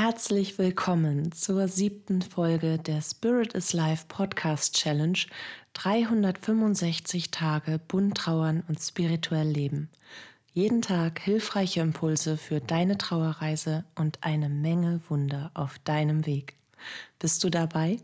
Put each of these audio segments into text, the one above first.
Herzlich willkommen zur siebten Folge der Spirit is Life Podcast Challenge 365 Tage bunt trauern und spirituell leben. Jeden Tag hilfreiche Impulse für deine Trauerreise und eine Menge Wunder auf deinem Weg. Bist du dabei?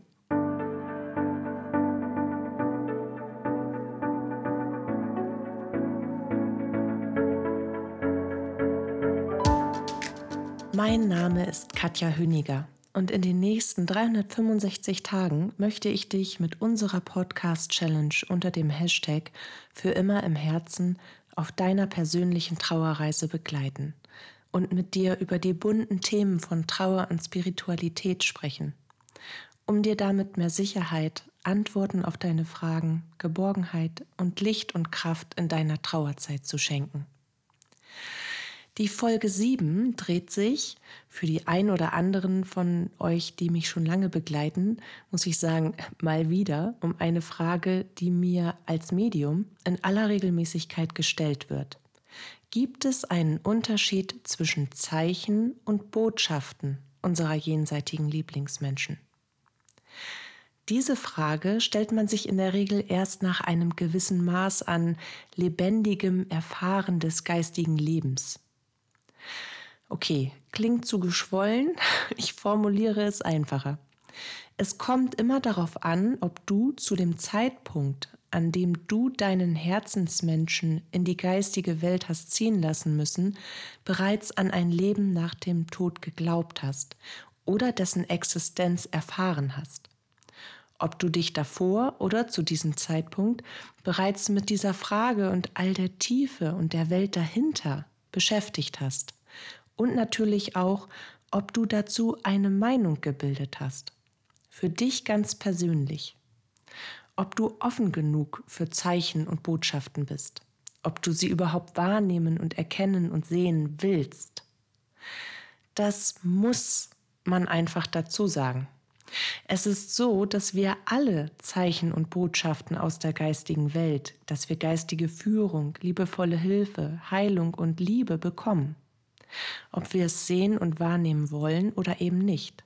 Mein Name ist Katja Hüniger und in den nächsten 365 Tagen möchte ich dich mit unserer Podcast Challenge unter dem Hashtag für immer im Herzen auf deiner persönlichen Trauerreise begleiten und mit dir über die bunten Themen von Trauer und Spiritualität sprechen, um dir damit mehr Sicherheit, Antworten auf deine Fragen, Geborgenheit und Licht und Kraft in deiner Trauerzeit zu schenken. Die Folge 7 dreht sich für die ein oder anderen von euch, die mich schon lange begleiten, muss ich sagen, mal wieder um eine Frage, die mir als Medium in aller Regelmäßigkeit gestellt wird. Gibt es einen Unterschied zwischen Zeichen und Botschaften unserer jenseitigen Lieblingsmenschen? Diese Frage stellt man sich in der Regel erst nach einem gewissen Maß an lebendigem Erfahren des geistigen Lebens. Okay, klingt zu geschwollen. Ich formuliere es einfacher. Es kommt immer darauf an, ob du zu dem Zeitpunkt, an dem du deinen Herzensmenschen in die geistige Welt hast ziehen lassen müssen, bereits an ein Leben nach dem Tod geglaubt hast oder dessen Existenz erfahren hast. Ob du dich davor oder zu diesem Zeitpunkt bereits mit dieser Frage und all der Tiefe und der Welt dahinter beschäftigt hast und natürlich auch, ob du dazu eine Meinung gebildet hast. Für dich ganz persönlich. Ob du offen genug für Zeichen und Botschaften bist. Ob du sie überhaupt wahrnehmen und erkennen und sehen willst. Das muss man einfach dazu sagen. Es ist so, dass wir alle Zeichen und Botschaften aus der geistigen Welt, dass wir geistige Führung, liebevolle Hilfe, Heilung und Liebe bekommen ob wir es sehen und wahrnehmen wollen oder eben nicht.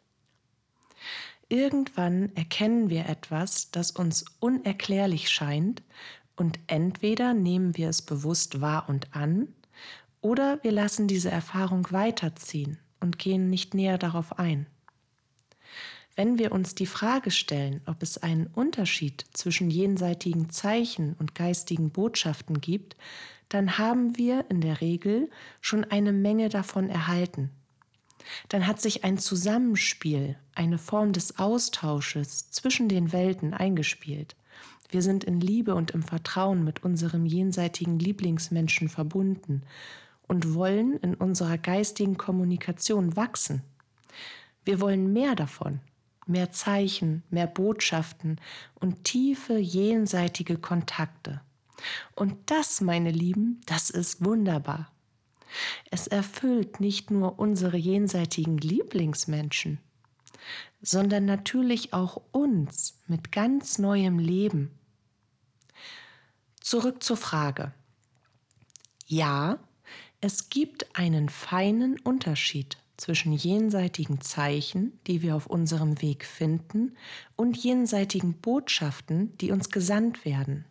Irgendwann erkennen wir etwas, das uns unerklärlich scheint, und entweder nehmen wir es bewusst wahr und an, oder wir lassen diese Erfahrung weiterziehen und gehen nicht näher darauf ein. Wenn wir uns die Frage stellen, ob es einen Unterschied zwischen jenseitigen Zeichen und geistigen Botschaften gibt, dann haben wir in der Regel schon eine Menge davon erhalten. Dann hat sich ein Zusammenspiel, eine Form des Austausches zwischen den Welten eingespielt. Wir sind in Liebe und im Vertrauen mit unserem jenseitigen Lieblingsmenschen verbunden und wollen in unserer geistigen Kommunikation wachsen. Wir wollen mehr davon, mehr Zeichen, mehr Botschaften und tiefe jenseitige Kontakte. Und das, meine Lieben, das ist wunderbar. Es erfüllt nicht nur unsere jenseitigen Lieblingsmenschen, sondern natürlich auch uns mit ganz neuem Leben. Zurück zur Frage. Ja, es gibt einen feinen Unterschied zwischen jenseitigen Zeichen, die wir auf unserem Weg finden, und jenseitigen Botschaften, die uns gesandt werden.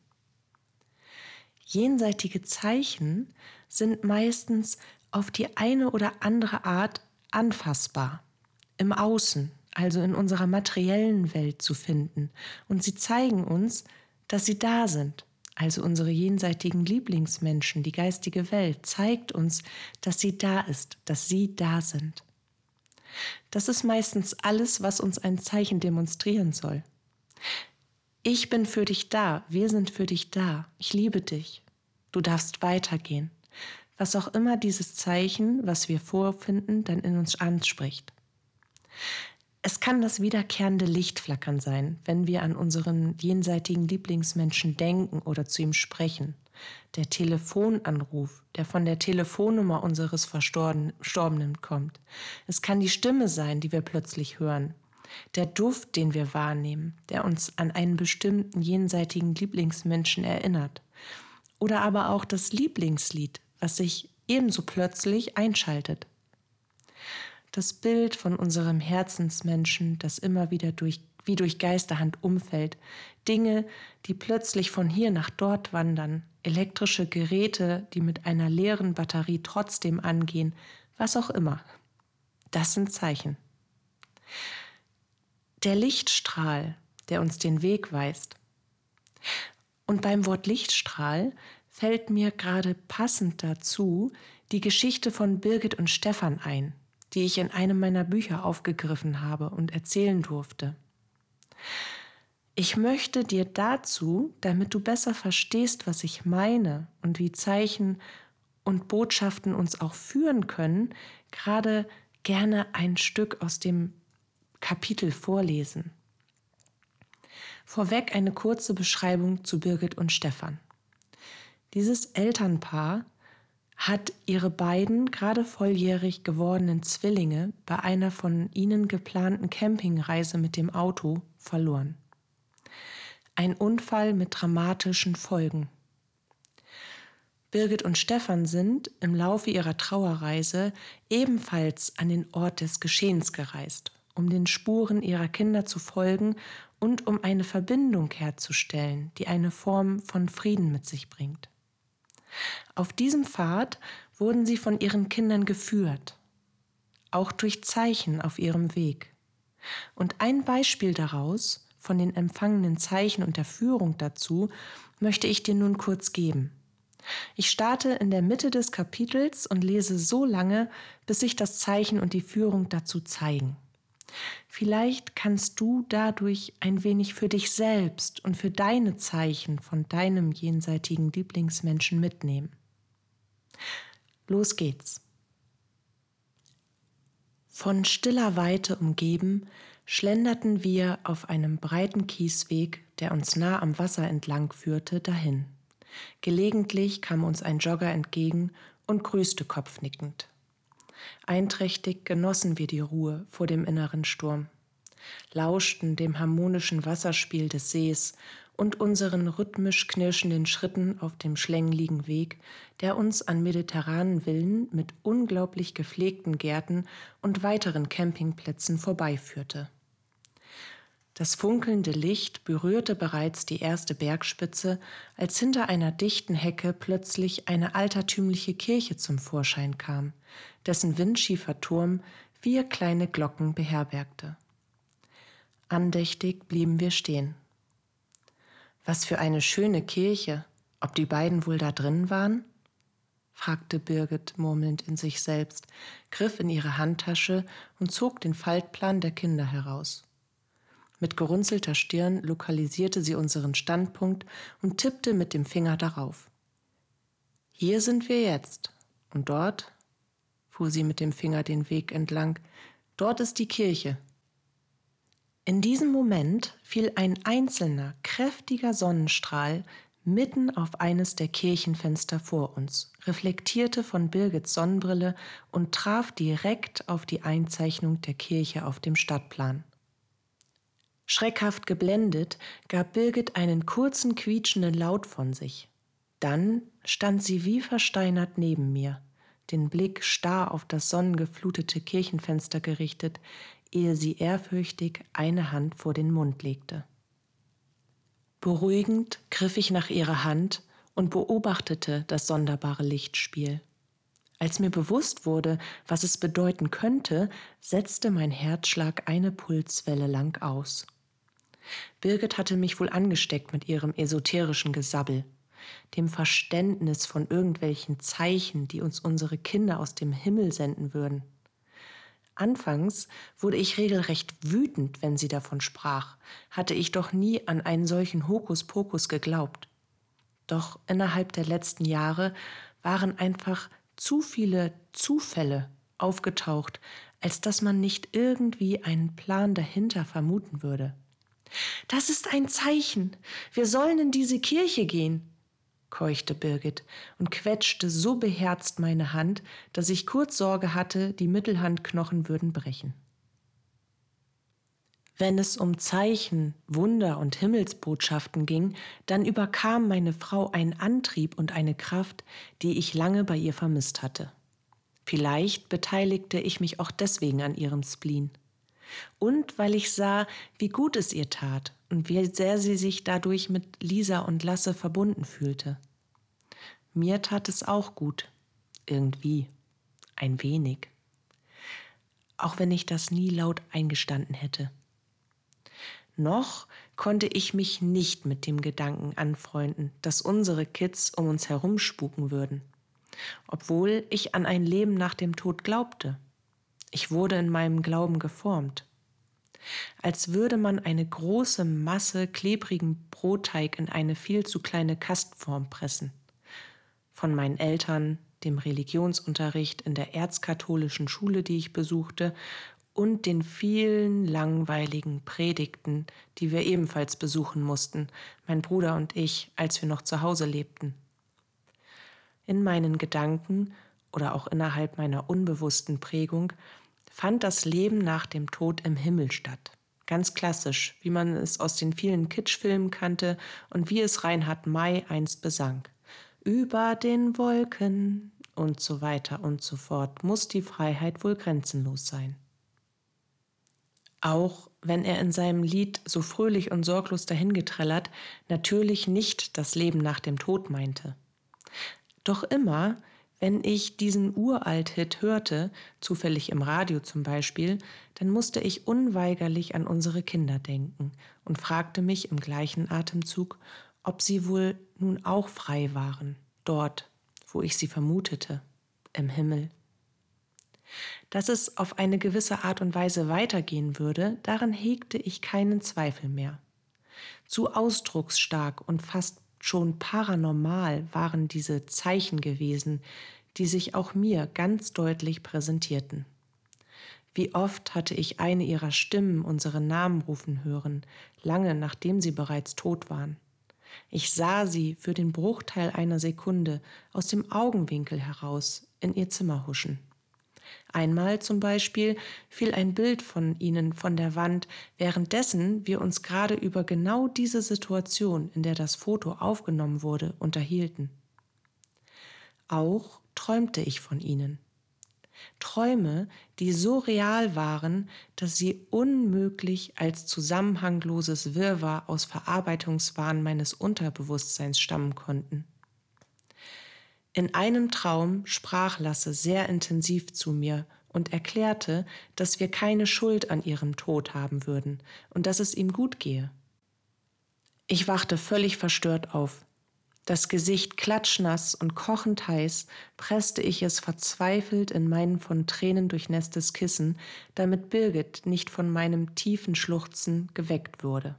Jenseitige Zeichen sind meistens auf die eine oder andere Art anfassbar, im Außen, also in unserer materiellen Welt zu finden, und sie zeigen uns, dass sie da sind. Also unsere jenseitigen Lieblingsmenschen, die geistige Welt, zeigt uns, dass sie da ist, dass sie da sind. Das ist meistens alles, was uns ein Zeichen demonstrieren soll. Ich bin für dich da, wir sind für dich da, ich liebe dich, du darfst weitergehen. Was auch immer dieses Zeichen, was wir vorfinden, dann in uns anspricht. Es kann das wiederkehrende Lichtflackern sein, wenn wir an unseren jenseitigen Lieblingsmenschen denken oder zu ihm sprechen. Der Telefonanruf, der von der Telefonnummer unseres Verstorbenen kommt. Es kann die Stimme sein, die wir plötzlich hören der Duft, den wir wahrnehmen, der uns an einen bestimmten jenseitigen Lieblingsmenschen erinnert. Oder aber auch das Lieblingslied, was sich ebenso plötzlich einschaltet. Das Bild von unserem Herzensmenschen, das immer wieder durch, wie durch Geisterhand umfällt, Dinge, die plötzlich von hier nach dort wandern, elektrische Geräte, die mit einer leeren Batterie trotzdem angehen, was auch immer. Das sind Zeichen. Der Lichtstrahl, der uns den Weg weist. Und beim Wort Lichtstrahl fällt mir gerade passend dazu die Geschichte von Birgit und Stefan ein, die ich in einem meiner Bücher aufgegriffen habe und erzählen durfte. Ich möchte dir dazu, damit du besser verstehst, was ich meine und wie Zeichen und Botschaften uns auch führen können, gerade gerne ein Stück aus dem Kapitel vorlesen. Vorweg eine kurze Beschreibung zu Birgit und Stefan. Dieses Elternpaar hat ihre beiden gerade volljährig gewordenen Zwillinge bei einer von ihnen geplanten Campingreise mit dem Auto verloren. Ein Unfall mit dramatischen Folgen. Birgit und Stefan sind im Laufe ihrer Trauerreise ebenfalls an den Ort des Geschehens gereist, um den Spuren ihrer Kinder zu folgen und um eine Verbindung herzustellen, die eine Form von Frieden mit sich bringt. Auf diesem Pfad wurden sie von ihren Kindern geführt, auch durch Zeichen auf ihrem Weg. Und ein Beispiel daraus, von den empfangenen Zeichen und der Führung dazu, möchte ich dir nun kurz geben. Ich starte in der Mitte des Kapitels und lese so lange, bis sich das Zeichen und die Führung dazu zeigen. Vielleicht kannst du dadurch ein wenig für dich selbst und für deine Zeichen von deinem jenseitigen Lieblingsmenschen mitnehmen. Los geht's. Von stiller Weite umgeben, schlenderten wir auf einem breiten Kiesweg, der uns nah am Wasser entlang führte, dahin. Gelegentlich kam uns ein Jogger entgegen und grüßte kopfnickend. Einträchtig genossen wir die Ruhe vor dem inneren Sturm, lauschten dem harmonischen Wasserspiel des Sees und unseren rhythmisch knirschenden Schritten auf dem schlängligen Weg, der uns an mediterranen Villen mit unglaublich gepflegten Gärten und weiteren Campingplätzen vorbeiführte. Das funkelnde Licht berührte bereits die erste Bergspitze, als hinter einer dichten Hecke plötzlich eine altertümliche Kirche zum Vorschein kam, dessen windschiefer Turm vier kleine Glocken beherbergte. Andächtig blieben wir stehen. Was für eine schöne Kirche, ob die beiden wohl da drin waren? fragte Birgit murmelnd in sich selbst, griff in ihre Handtasche und zog den Faltplan der Kinder heraus. Mit gerunzelter Stirn lokalisierte sie unseren Standpunkt und tippte mit dem Finger darauf. Hier sind wir jetzt. Und dort, fuhr sie mit dem Finger den Weg entlang, dort ist die Kirche. In diesem Moment fiel ein einzelner, kräftiger Sonnenstrahl mitten auf eines der Kirchenfenster vor uns, reflektierte von Birgits Sonnenbrille und traf direkt auf die Einzeichnung der Kirche auf dem Stadtplan. Schreckhaft geblendet gab Birgit einen kurzen quietschenden Laut von sich. Dann stand sie wie versteinert neben mir, den Blick starr auf das sonnengeflutete Kirchenfenster gerichtet, ehe sie ehrfürchtig eine Hand vor den Mund legte. Beruhigend griff ich nach ihrer Hand und beobachtete das sonderbare Lichtspiel. Als mir bewusst wurde, was es bedeuten könnte, setzte mein Herzschlag eine Pulswelle lang aus. Birgit hatte mich wohl angesteckt mit ihrem esoterischen Gesabbel, dem Verständnis von irgendwelchen Zeichen, die uns unsere Kinder aus dem Himmel senden würden. Anfangs wurde ich regelrecht wütend, wenn sie davon sprach, hatte ich doch nie an einen solchen Hokuspokus geglaubt. Doch innerhalb der letzten Jahre waren einfach zu viele Zufälle aufgetaucht, als dass man nicht irgendwie einen Plan dahinter vermuten würde. Das ist ein Zeichen. Wir sollen in diese Kirche gehen, keuchte Birgit und quetschte so beherzt meine Hand, dass ich kurz Sorge hatte, die Mittelhandknochen würden brechen. Wenn es um Zeichen, Wunder und Himmelsbotschaften ging, dann überkam meine Frau ein Antrieb und eine Kraft, die ich lange bei ihr vermisst hatte. Vielleicht beteiligte ich mich auch deswegen an ihrem Spleen. Und weil ich sah, wie gut es ihr tat und wie sehr sie sich dadurch mit Lisa und Lasse verbunden fühlte. Mir tat es auch gut. Irgendwie. Ein wenig. Auch wenn ich das nie laut eingestanden hätte. Noch konnte ich mich nicht mit dem Gedanken anfreunden, dass unsere Kids um uns herum spuken würden, obwohl ich an ein Leben nach dem Tod glaubte. Ich wurde in meinem Glauben geformt. Als würde man eine große Masse klebrigen Brotteig in eine viel zu kleine Kastform pressen. Von meinen Eltern, dem Religionsunterricht in der erzkatholischen Schule, die ich besuchte, und den vielen langweiligen Predigten, die wir ebenfalls besuchen mussten, mein Bruder und ich, als wir noch zu Hause lebten. In meinen Gedanken oder auch innerhalb meiner unbewussten Prägung fand das Leben nach dem Tod im Himmel statt. Ganz klassisch, wie man es aus den vielen Kitschfilmen kannte und wie es Reinhard May einst besang. Über den Wolken und so weiter und so fort muss die Freiheit wohl grenzenlos sein. Auch wenn er in seinem Lied so fröhlich und sorglos dahingetrellert natürlich nicht das Leben nach dem Tod meinte. Doch immer, wenn ich diesen Uralt-Hit hörte, zufällig im Radio zum Beispiel, dann musste ich unweigerlich an unsere Kinder denken und fragte mich im gleichen Atemzug, ob sie wohl nun auch frei waren, dort, wo ich sie vermutete, im Himmel. Dass es auf eine gewisse Art und Weise weitergehen würde, daran hegte ich keinen Zweifel mehr. Zu ausdrucksstark und fast schon paranormal waren diese Zeichen gewesen, die sich auch mir ganz deutlich präsentierten. Wie oft hatte ich eine ihrer Stimmen unsere Namen rufen hören, lange nachdem sie bereits tot waren. Ich sah sie für den Bruchteil einer Sekunde aus dem Augenwinkel heraus in ihr Zimmer huschen. Einmal zum Beispiel fiel ein Bild von ihnen von der Wand, währenddessen wir uns gerade über genau diese Situation, in der das Foto aufgenommen wurde, unterhielten. Auch träumte ich von ihnen. Träume, die so real waren, dass sie unmöglich als zusammenhangloses Wirrwarr aus Verarbeitungswahn meines Unterbewusstseins stammen konnten. In einem Traum sprach Lasse sehr intensiv zu mir und erklärte, dass wir keine Schuld an ihrem Tod haben würden und dass es ihm gut gehe. Ich wachte völlig verstört auf. Das Gesicht klatschnass und kochend heiß presste ich es verzweifelt in mein von Tränen durchnässtes Kissen, damit Birgit nicht von meinem tiefen Schluchzen geweckt wurde.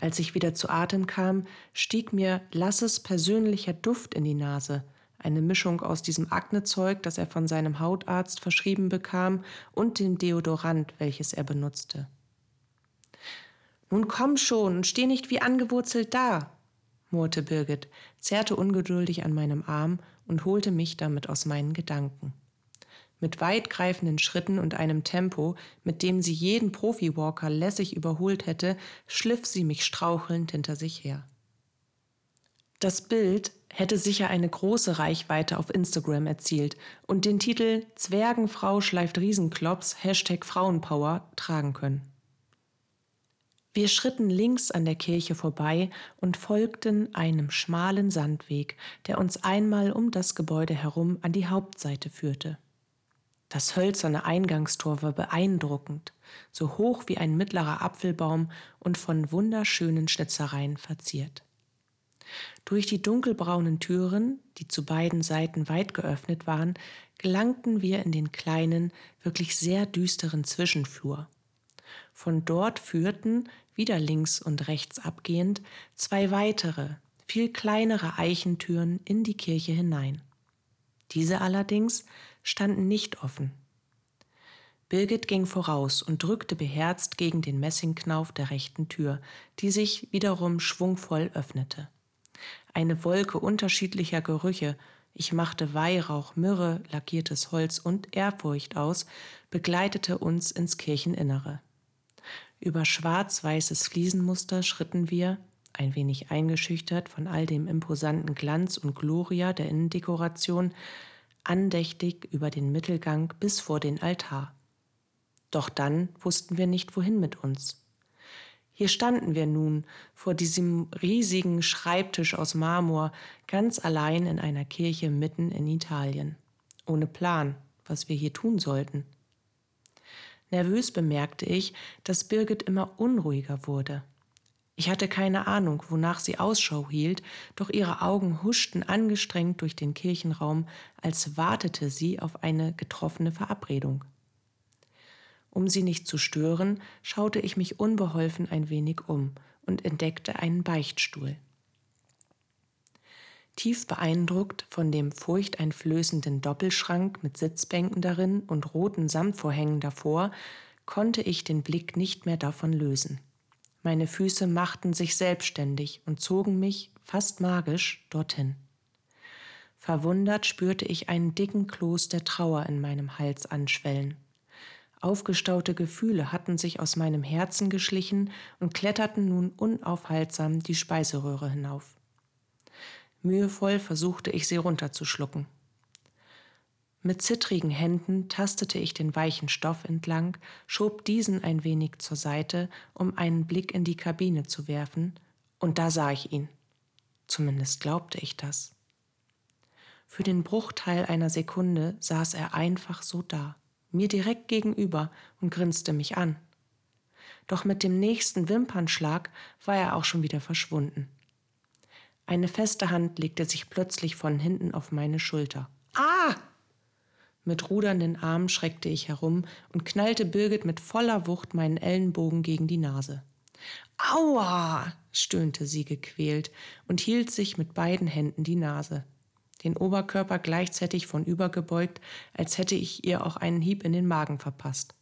Als ich wieder zu Atem kam, stieg mir Lasses persönlicher Duft in die Nase, eine Mischung aus diesem Aknezeug, das er von seinem Hautarzt verschrieben bekam, und dem Deodorant, welches er benutzte. Nun komm schon und steh nicht wie angewurzelt da, murrte Birgit, zerrte ungeduldig an meinem Arm und holte mich damit aus meinen Gedanken. Mit weitgreifenden Schritten und einem Tempo, mit dem sie jeden Profi-Walker lässig überholt hätte, schliff sie mich strauchelnd hinter sich her. Das Bild hätte sicher eine große Reichweite auf Instagram erzielt und den Titel Zwergenfrau schleift Riesenklops Hashtag Frauenpower tragen können. Wir schritten links an der Kirche vorbei und folgten einem schmalen Sandweg, der uns einmal um das Gebäude herum an die Hauptseite führte. Das hölzerne Eingangstor war beeindruckend, so hoch wie ein mittlerer Apfelbaum und von wunderschönen Schnitzereien verziert. Durch die dunkelbraunen Türen, die zu beiden Seiten weit geöffnet waren, gelangten wir in den kleinen, wirklich sehr düsteren Zwischenflur. Von dort führten, wieder links und rechts abgehend, zwei weitere, viel kleinere Eichentüren in die Kirche hinein. Diese allerdings standen nicht offen. Birgit ging voraus und drückte beherzt gegen den Messingknauf der rechten Tür, die sich wiederum schwungvoll öffnete. Eine Wolke unterschiedlicher Gerüche, ich machte Weihrauch, Myrrhe, lackiertes Holz und Ehrfurcht aus, begleitete uns ins Kircheninnere. Über schwarz-weißes Fliesenmuster schritten wir, ein wenig eingeschüchtert von all dem imposanten Glanz und Gloria der Innendekoration, andächtig über den Mittelgang bis vor den Altar. Doch dann wussten wir nicht, wohin mit uns. Hier standen wir nun vor diesem riesigen Schreibtisch aus Marmor, ganz allein in einer Kirche mitten in Italien, ohne Plan, was wir hier tun sollten. Nervös bemerkte ich, dass Birgit immer unruhiger wurde. Ich hatte keine Ahnung, wonach sie Ausschau hielt, doch ihre Augen huschten angestrengt durch den Kirchenraum, als wartete sie auf eine getroffene Verabredung. Um sie nicht zu stören, schaute ich mich unbeholfen ein wenig um und entdeckte einen Beichtstuhl. Tief beeindruckt von dem furchteinflößenden Doppelschrank mit Sitzbänken darin und roten Samtvorhängen davor, konnte ich den Blick nicht mehr davon lösen. Meine Füße machten sich selbstständig und zogen mich, fast magisch, dorthin. Verwundert spürte ich einen dicken Kloß der Trauer in meinem Hals anschwellen. Aufgestaute Gefühle hatten sich aus meinem Herzen geschlichen und kletterten nun unaufhaltsam die Speiseröhre hinauf. Mühevoll versuchte ich sie runterzuschlucken. Mit zittrigen Händen tastete ich den weichen Stoff entlang, schob diesen ein wenig zur Seite, um einen Blick in die Kabine zu werfen, und da sah ich ihn. Zumindest glaubte ich das. Für den Bruchteil einer Sekunde saß er einfach so da, mir direkt gegenüber und grinste mich an. Doch mit dem nächsten Wimpernschlag war er auch schon wieder verschwunden. Eine feste Hand legte sich plötzlich von hinten auf meine Schulter. Ah! Mit rudernden Armen schreckte ich herum und knallte Birgit mit voller Wucht meinen Ellenbogen gegen die Nase. Aua! stöhnte sie gequält und hielt sich mit beiden Händen die Nase. Den Oberkörper gleichzeitig von übergebeugt, als hätte ich ihr auch einen Hieb in den Magen verpasst.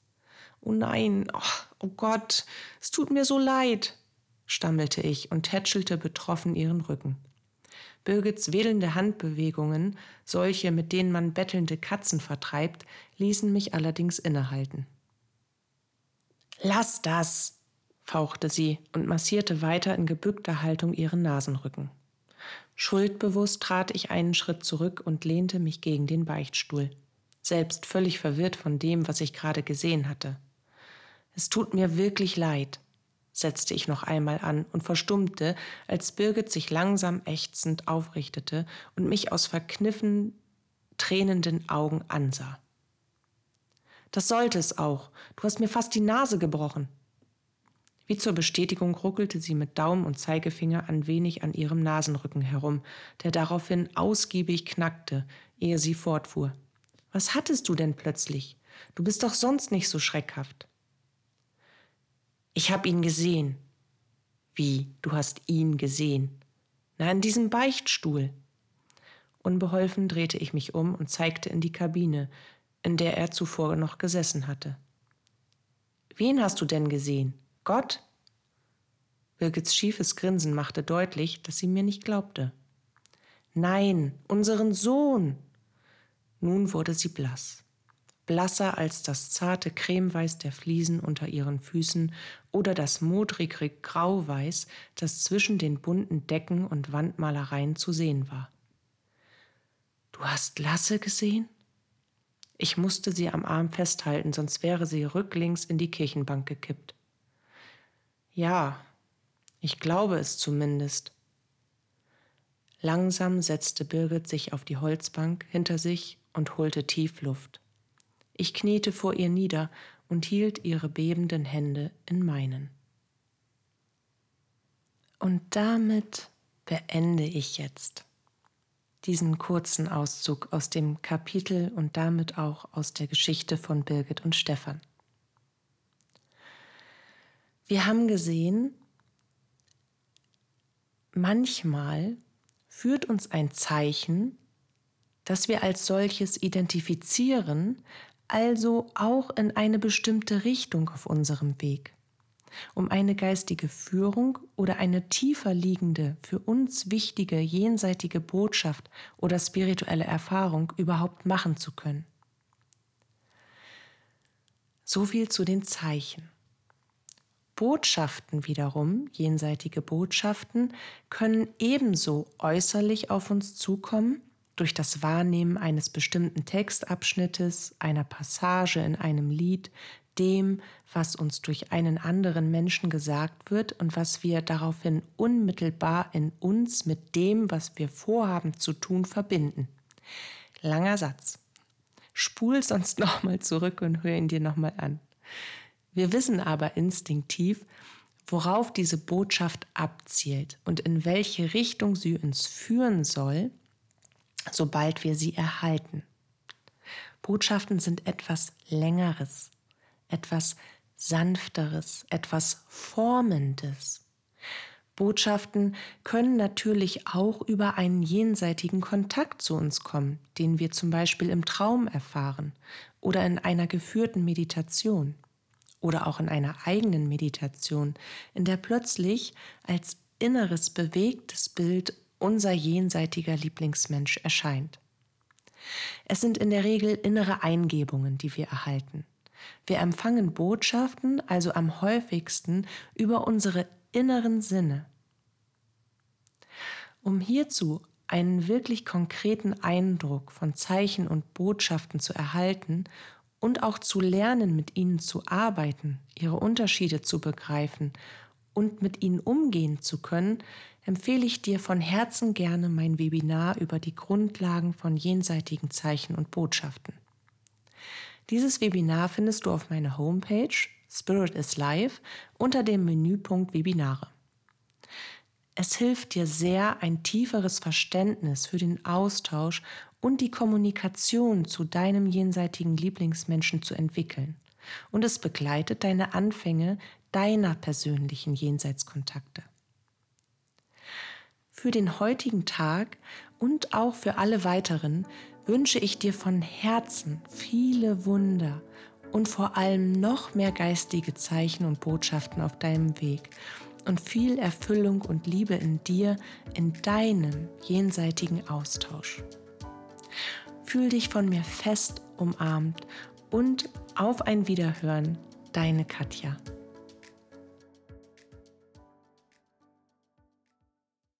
Oh nein, oh, oh Gott, es tut mir so leid, stammelte ich und tätschelte betroffen ihren Rücken. Birgits wedelnde Handbewegungen, solche, mit denen man bettelnde Katzen vertreibt, ließen mich allerdings innehalten. Lass das, fauchte sie und massierte weiter in gebückter Haltung ihren Nasenrücken. Schuldbewusst trat ich einen Schritt zurück und lehnte mich gegen den Beichtstuhl, selbst völlig verwirrt von dem, was ich gerade gesehen hatte. Es tut mir wirklich leid, setzte ich noch einmal an und verstummte, als Birgit sich langsam ächzend aufrichtete und mich aus verkniffen tränenden Augen ansah. Das sollte es auch. Du hast mir fast die Nase gebrochen. Wie zur Bestätigung ruckelte sie mit Daumen und Zeigefinger ein wenig an ihrem Nasenrücken herum, der daraufhin ausgiebig knackte, ehe sie fortfuhr. Was hattest du denn plötzlich? Du bist doch sonst nicht so schreckhaft. Ich habe ihn gesehen. Wie, du hast ihn gesehen? Na, in diesem Beichtstuhl. Unbeholfen drehte ich mich um und zeigte in die Kabine, in der er zuvor noch gesessen hatte. Wen hast du denn gesehen? Gott? Birgits schiefes Grinsen machte deutlich, dass sie mir nicht glaubte. Nein, unseren Sohn. Nun wurde sie blass blasser als das zarte Cremeweiß der Fliesen unter ihren Füßen oder das modrige Grauweiß, das zwischen den bunten Decken und Wandmalereien zu sehen war. Du hast Lasse gesehen? Ich musste sie am Arm festhalten, sonst wäre sie rücklings in die Kirchenbank gekippt. Ja, ich glaube es zumindest. Langsam setzte Birgit sich auf die Holzbank hinter sich und holte tief Luft. Ich kniete vor ihr nieder und hielt ihre bebenden Hände in meinen. Und damit beende ich jetzt diesen kurzen Auszug aus dem Kapitel und damit auch aus der Geschichte von Birgit und Stefan. Wir haben gesehen, manchmal führt uns ein Zeichen, das wir als solches identifizieren, also auch in eine bestimmte Richtung auf unserem Weg. Um eine geistige Führung oder eine tiefer liegende, für uns wichtige jenseitige Botschaft oder spirituelle Erfahrung überhaupt machen zu können. So viel zu den Zeichen. Botschaften wiederum, jenseitige Botschaften, können ebenso äußerlich auf uns zukommen durch das Wahrnehmen eines bestimmten Textabschnittes, einer Passage in einem Lied, dem, was uns durch einen anderen Menschen gesagt wird und was wir daraufhin unmittelbar in uns mit dem, was wir vorhaben zu tun, verbinden. Langer Satz. Spul sonst nochmal zurück und hör ihn dir nochmal an. Wir wissen aber instinktiv, worauf diese Botschaft abzielt und in welche Richtung sie uns führen soll, sobald wir sie erhalten. Botschaften sind etwas Längeres, etwas Sanfteres, etwas Formendes. Botschaften können natürlich auch über einen jenseitigen Kontakt zu uns kommen, den wir zum Beispiel im Traum erfahren oder in einer geführten Meditation oder auch in einer eigenen Meditation, in der plötzlich als inneres bewegtes Bild unser jenseitiger Lieblingsmensch erscheint. Es sind in der Regel innere Eingebungen, die wir erhalten. Wir empfangen Botschaften also am häufigsten über unsere inneren Sinne. Um hierzu einen wirklich konkreten Eindruck von Zeichen und Botschaften zu erhalten und auch zu lernen, mit ihnen zu arbeiten, ihre Unterschiede zu begreifen und mit ihnen umgehen zu können, empfehle ich dir von Herzen gerne mein Webinar über die Grundlagen von jenseitigen Zeichen und Botschaften. Dieses Webinar findest du auf meiner Homepage Spirit is Live unter dem Menüpunkt Webinare. Es hilft dir sehr, ein tieferes Verständnis für den Austausch und die Kommunikation zu deinem jenseitigen Lieblingsmenschen zu entwickeln. Und es begleitet deine Anfänge deiner persönlichen Jenseitskontakte. Für den heutigen Tag und auch für alle weiteren wünsche ich dir von Herzen viele Wunder und vor allem noch mehr geistige Zeichen und Botschaften auf deinem Weg und viel Erfüllung und Liebe in dir, in deinem jenseitigen Austausch. Fühl dich von mir fest umarmt und auf ein Wiederhören, deine Katja.